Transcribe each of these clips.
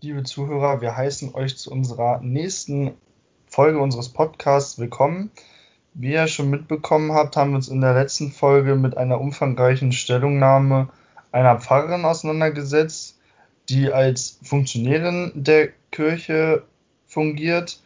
liebe Zuhörer. Wir heißen euch zu unserer nächsten Folge unseres Podcasts willkommen. Wie ihr schon mitbekommen habt, haben wir uns in der letzten Folge mit einer umfangreichen Stellungnahme einer Pfarrerin auseinandergesetzt, die als Funktionärin der Kirche fungiert.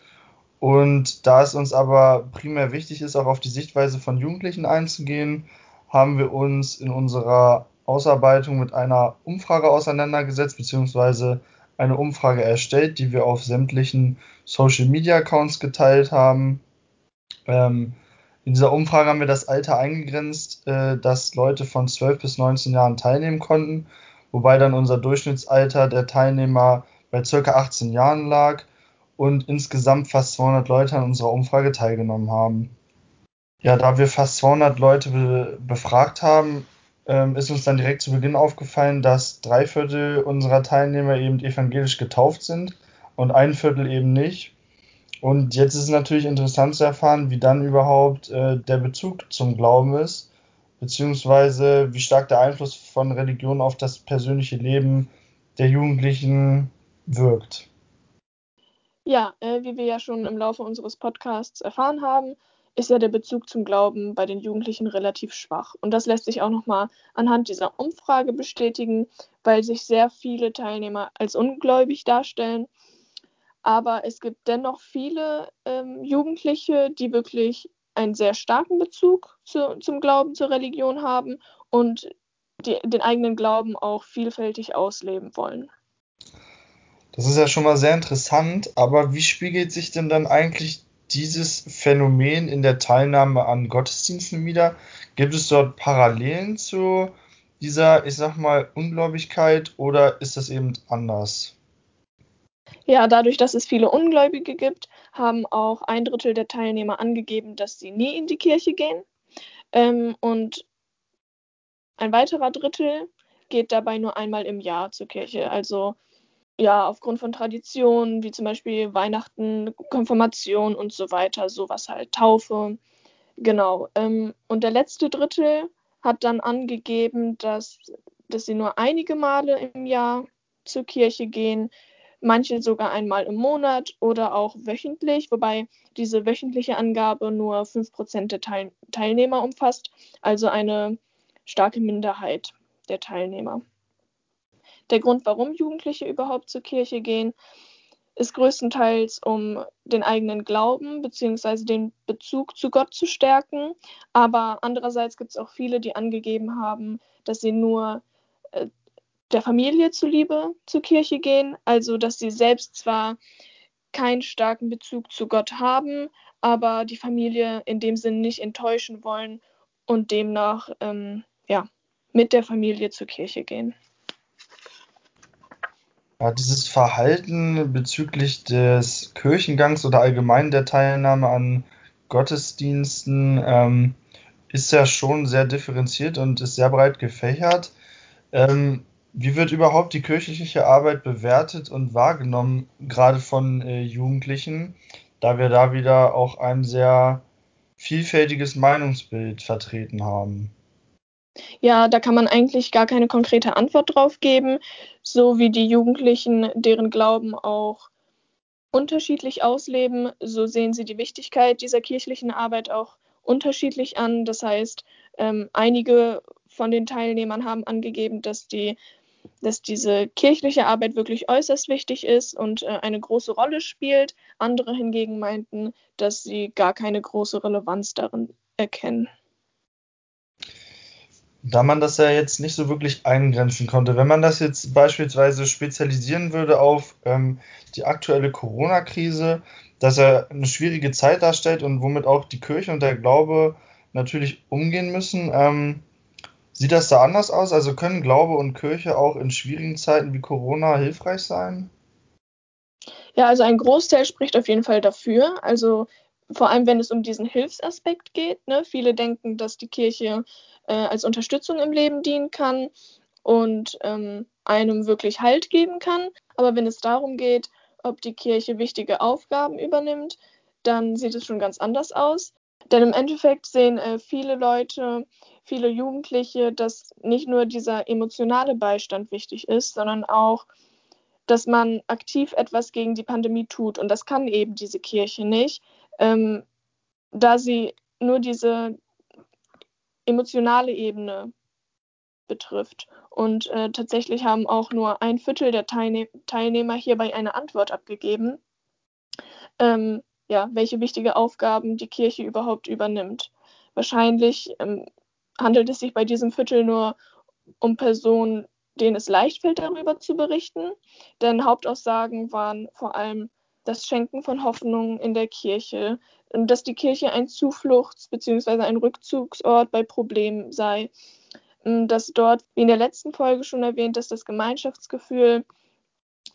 Und da es uns aber primär wichtig ist, auch auf die Sichtweise von Jugendlichen einzugehen, haben wir uns in unserer Ausarbeitung mit einer Umfrage auseinandergesetzt, beziehungsweise eine Umfrage erstellt, die wir auf sämtlichen Social Media Accounts geteilt haben. Ähm, in dieser Umfrage haben wir das Alter eingegrenzt, äh, dass Leute von 12 bis 19 Jahren teilnehmen konnten, wobei dann unser Durchschnittsalter der Teilnehmer bei ca. 18 Jahren lag und insgesamt fast 200 Leute an unserer Umfrage teilgenommen haben. Ja, da wir fast 200 Leute be befragt haben, ähm, ist uns dann direkt zu Beginn aufgefallen, dass drei Viertel unserer Teilnehmer eben evangelisch getauft sind und ein Viertel eben nicht. Und jetzt ist es natürlich interessant zu erfahren, wie dann überhaupt äh, der Bezug zum Glauben ist, beziehungsweise wie stark der Einfluss von Religion auf das persönliche Leben der Jugendlichen wirkt. Ja, äh, wie wir ja schon im Laufe unseres Podcasts erfahren haben, ist ja der Bezug zum Glauben bei den Jugendlichen relativ schwach. Und das lässt sich auch nochmal anhand dieser Umfrage bestätigen, weil sich sehr viele Teilnehmer als ungläubig darstellen. Aber es gibt dennoch viele ähm, Jugendliche, die wirklich einen sehr starken Bezug zu, zum Glauben, zur Religion haben und die, den eigenen Glauben auch vielfältig ausleben wollen. Das ist ja schon mal sehr interessant, aber wie spiegelt sich denn dann eigentlich dieses Phänomen in der Teilnahme an Gottesdiensten wieder? Gibt es dort Parallelen zu dieser, ich sag mal, Ungläubigkeit oder ist das eben anders? Ja, dadurch, dass es viele Ungläubige gibt, haben auch ein Drittel der Teilnehmer angegeben, dass sie nie in die Kirche gehen. Ähm, und ein weiterer Drittel geht dabei nur einmal im Jahr zur Kirche. Also ja, aufgrund von Traditionen, wie zum Beispiel Weihnachten, Konfirmation und so weiter, sowas halt, Taufe. Genau. Ähm, und der letzte Drittel hat dann angegeben, dass, dass sie nur einige Male im Jahr zur Kirche gehen, manche sogar einmal im Monat oder auch wöchentlich, wobei diese wöchentliche Angabe nur 5% der Teil Teilnehmer umfasst, also eine starke Minderheit der Teilnehmer. Der Grund, warum Jugendliche überhaupt zur Kirche gehen, ist größtenteils, um den eigenen Glauben bzw. den Bezug zu Gott zu stärken. Aber andererseits gibt es auch viele, die angegeben haben, dass sie nur äh, der Familie zuliebe zur Kirche gehen. Also dass sie selbst zwar keinen starken Bezug zu Gott haben, aber die Familie in dem Sinn nicht enttäuschen wollen und demnach ähm, ja, mit der Familie zur Kirche gehen. Dieses Verhalten bezüglich des Kirchengangs oder allgemein der Teilnahme an Gottesdiensten ähm, ist ja schon sehr differenziert und ist sehr breit gefächert. Ähm, wie wird überhaupt die kirchliche Arbeit bewertet und wahrgenommen, gerade von äh, Jugendlichen, da wir da wieder auch ein sehr vielfältiges Meinungsbild vertreten haben? Ja, da kann man eigentlich gar keine konkrete Antwort drauf geben, so wie die Jugendlichen deren Glauben auch unterschiedlich ausleben, so sehen sie die Wichtigkeit dieser kirchlichen Arbeit auch unterschiedlich an. Das heißt, ähm, einige von den Teilnehmern haben angegeben, dass die dass diese kirchliche Arbeit wirklich äußerst wichtig ist und äh, eine große Rolle spielt. Andere hingegen meinten, dass sie gar keine große Relevanz darin erkennen da man das ja jetzt nicht so wirklich eingrenzen konnte, wenn man das jetzt beispielsweise spezialisieren würde auf ähm, die aktuelle Corona-Krise, dass er eine schwierige Zeit darstellt und womit auch die Kirche und der Glaube natürlich umgehen müssen, ähm, sieht das da anders aus? Also können Glaube und Kirche auch in schwierigen Zeiten wie Corona hilfreich sein? Ja, also ein Großteil spricht auf jeden Fall dafür. Also vor allem, wenn es um diesen Hilfsaspekt geht. Ne? Viele denken, dass die Kirche äh, als Unterstützung im Leben dienen kann und ähm, einem wirklich Halt geben kann. Aber wenn es darum geht, ob die Kirche wichtige Aufgaben übernimmt, dann sieht es schon ganz anders aus. Denn im Endeffekt sehen äh, viele Leute, viele Jugendliche, dass nicht nur dieser emotionale Beistand wichtig ist, sondern auch, dass man aktiv etwas gegen die Pandemie tut. Und das kann eben diese Kirche nicht, ähm, da sie nur diese emotionale Ebene betrifft. Und äh, tatsächlich haben auch nur ein Viertel der Teilne Teilnehmer hierbei eine Antwort abgegeben, ähm, ja, welche wichtige Aufgaben die Kirche überhaupt übernimmt. Wahrscheinlich ähm, handelt es sich bei diesem Viertel nur um Personen, denen es leicht fällt, darüber zu berichten. Denn Hauptaussagen waren vor allem das Schenken von Hoffnung in der Kirche, dass die Kirche ein Zufluchts- bzw. ein Rückzugsort bei Problemen sei, dass dort, wie in der letzten Folge schon erwähnt, dass das Gemeinschaftsgefühl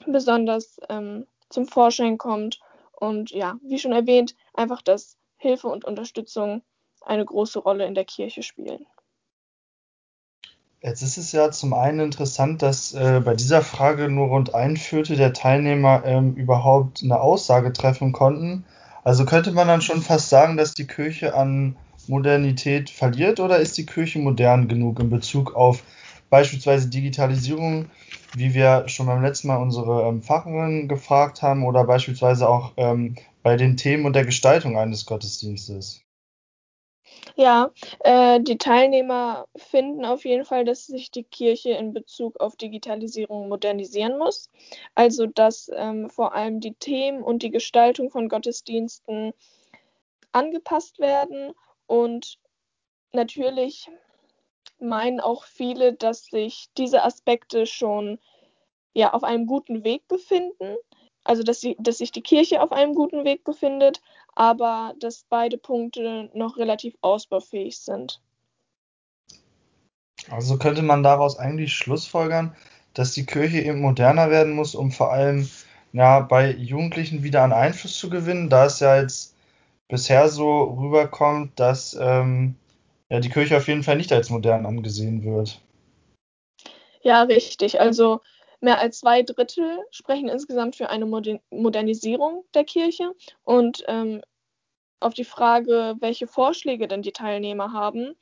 besonders ähm, zum Vorschein kommt und ja, wie schon erwähnt, einfach, dass Hilfe und Unterstützung eine große Rolle in der Kirche spielen. Jetzt ist es ja zum einen interessant, dass äh, bei dieser Frage nur rund ein Viertel der Teilnehmer ähm, überhaupt eine Aussage treffen konnten. Also könnte man dann schon fast sagen, dass die Kirche an Modernität verliert oder ist die Kirche modern genug in Bezug auf beispielsweise Digitalisierung, wie wir schon beim letzten Mal unsere ähm, Pfarrerin gefragt haben, oder beispielsweise auch ähm, bei den Themen und der Gestaltung eines Gottesdienstes? Ja, äh, die Teilnehmer finden auf jeden Fall, dass sich die Kirche in Bezug auf Digitalisierung modernisieren muss. Also dass ähm, vor allem die Themen und die Gestaltung von Gottesdiensten angepasst werden und natürlich meinen auch viele, dass sich diese Aspekte schon ja, auf einem guten Weg befinden. Also, dass, sie, dass sich die Kirche auf einem guten Weg befindet, aber dass beide Punkte noch relativ ausbaufähig sind. Also könnte man daraus eigentlich schlussfolgern, dass die Kirche eben moderner werden muss, um vor allem ja, bei Jugendlichen wieder an Einfluss zu gewinnen, da es ja jetzt bisher so rüberkommt, dass ähm, ja, die Kirche auf jeden Fall nicht als modern angesehen wird. Ja, richtig. Also mehr als zwei Drittel sprechen insgesamt für eine Modern Modernisierung der Kirche. Und ähm, auf die Frage, welche Vorschläge denn die Teilnehmer haben,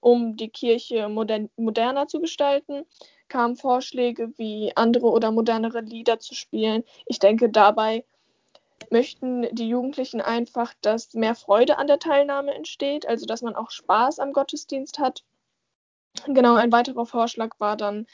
um die Kirche modern moderner zu gestalten, kamen Vorschläge wie andere oder modernere Lieder zu spielen. Ich denke, dabei möchten die Jugendlichen einfach, dass mehr Freude an der Teilnahme entsteht, also dass man auch Spaß am Gottesdienst hat. Genau, ein weiterer Vorschlag war dann,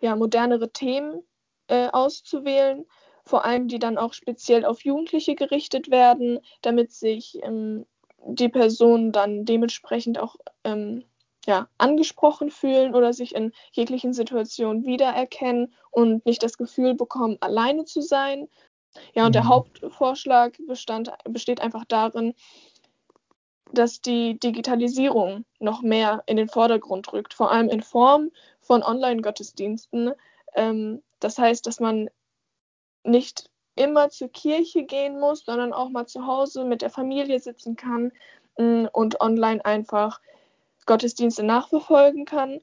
ja, modernere Themen äh, auszuwählen, vor allem die dann auch speziell auf Jugendliche gerichtet werden, damit sich ähm, die Personen dann dementsprechend auch ähm, ja, angesprochen fühlen oder sich in jeglichen Situationen wiedererkennen und nicht das Gefühl bekommen, alleine zu sein. Ja, und mhm. der Hauptvorschlag bestand, besteht einfach darin, dass die Digitalisierung noch mehr in den Vordergrund rückt, vor allem in Form von Online-Gottesdiensten. Ähm, das heißt, dass man nicht immer zur Kirche gehen muss, sondern auch mal zu Hause mit der Familie sitzen kann äh, und online einfach Gottesdienste nachverfolgen kann.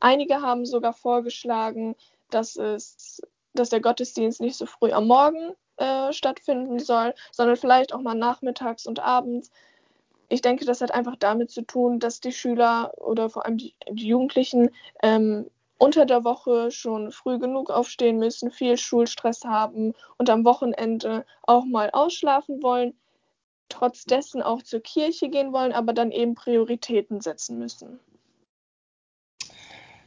Einige haben sogar vorgeschlagen, dass es dass der Gottesdienst nicht so früh am Morgen äh, stattfinden soll, sondern vielleicht auch mal nachmittags und abends. Ich denke, das hat einfach damit zu tun, dass die Schüler oder vor allem die, Jugendlichen ähm, unter der Woche schon früh genug aufstehen müssen, viel Schulstress haben und am Wochenende auch mal ausschlafen wollen, trotz dessen auch zur Kirche gehen wollen, aber dann eben Prioritäten setzen müssen.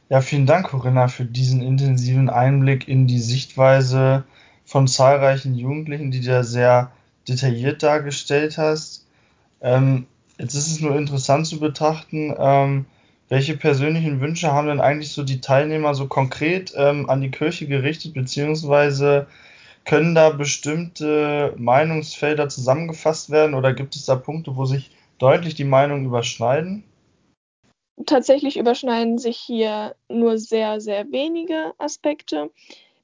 Ja, vielen Dank, Corinna, für diesen intensiven Einblick in die Sichtweise von zahlreichen Jugendlichen, die du ja sehr detailliert dargestellt hast. Ähm, jetzt ist es nur interessant zu betrachten, ähm, welche persönlichen Wünsche haben denn eigentlich so die Teilnehmer so konkret ähm, an die Kirche gerichtet, beziehungsweise können da bestimmte Meinungsfelder zusammengefasst werden oder gibt es da Punkte, wo sich deutlich die Meinungen überschneiden? Tatsächlich überschneiden sich hier nur sehr, sehr wenige Aspekte.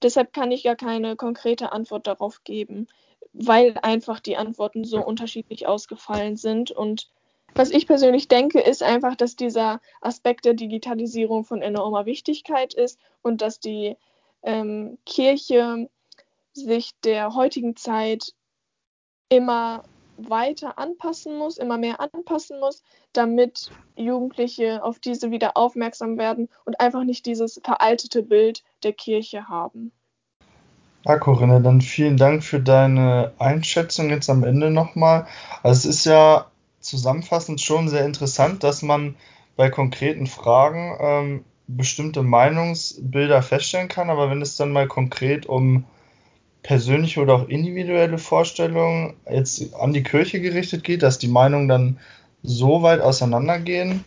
Deshalb kann ich gar keine konkrete Antwort darauf geben, weil einfach die Antworten so unterschiedlich ausgefallen sind. Und was ich persönlich denke, ist einfach, dass dieser Aspekt der Digitalisierung von enormer Wichtigkeit ist und dass die ähm, Kirche sich der heutigen Zeit immer weiter anpassen muss, immer mehr anpassen muss, damit Jugendliche auf diese wieder aufmerksam werden und einfach nicht dieses veraltete Bild der Kirche haben. Ja, Corinne, dann vielen Dank für deine Einschätzung jetzt am Ende nochmal. Also es ist ja zusammenfassend schon sehr interessant, dass man bei konkreten Fragen ähm, bestimmte Meinungsbilder feststellen kann, aber wenn es dann mal konkret um persönliche oder auch individuelle Vorstellungen jetzt an die Kirche gerichtet geht, dass die Meinungen dann so weit auseinandergehen.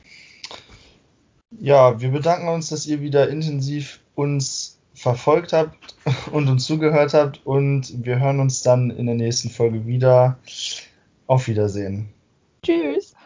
Ja, wir bedanken uns, dass ihr wieder intensiv uns verfolgt habt und uns zugehört habt und wir hören uns dann in der nächsten Folge wieder. Auf Wiedersehen. Tschüss.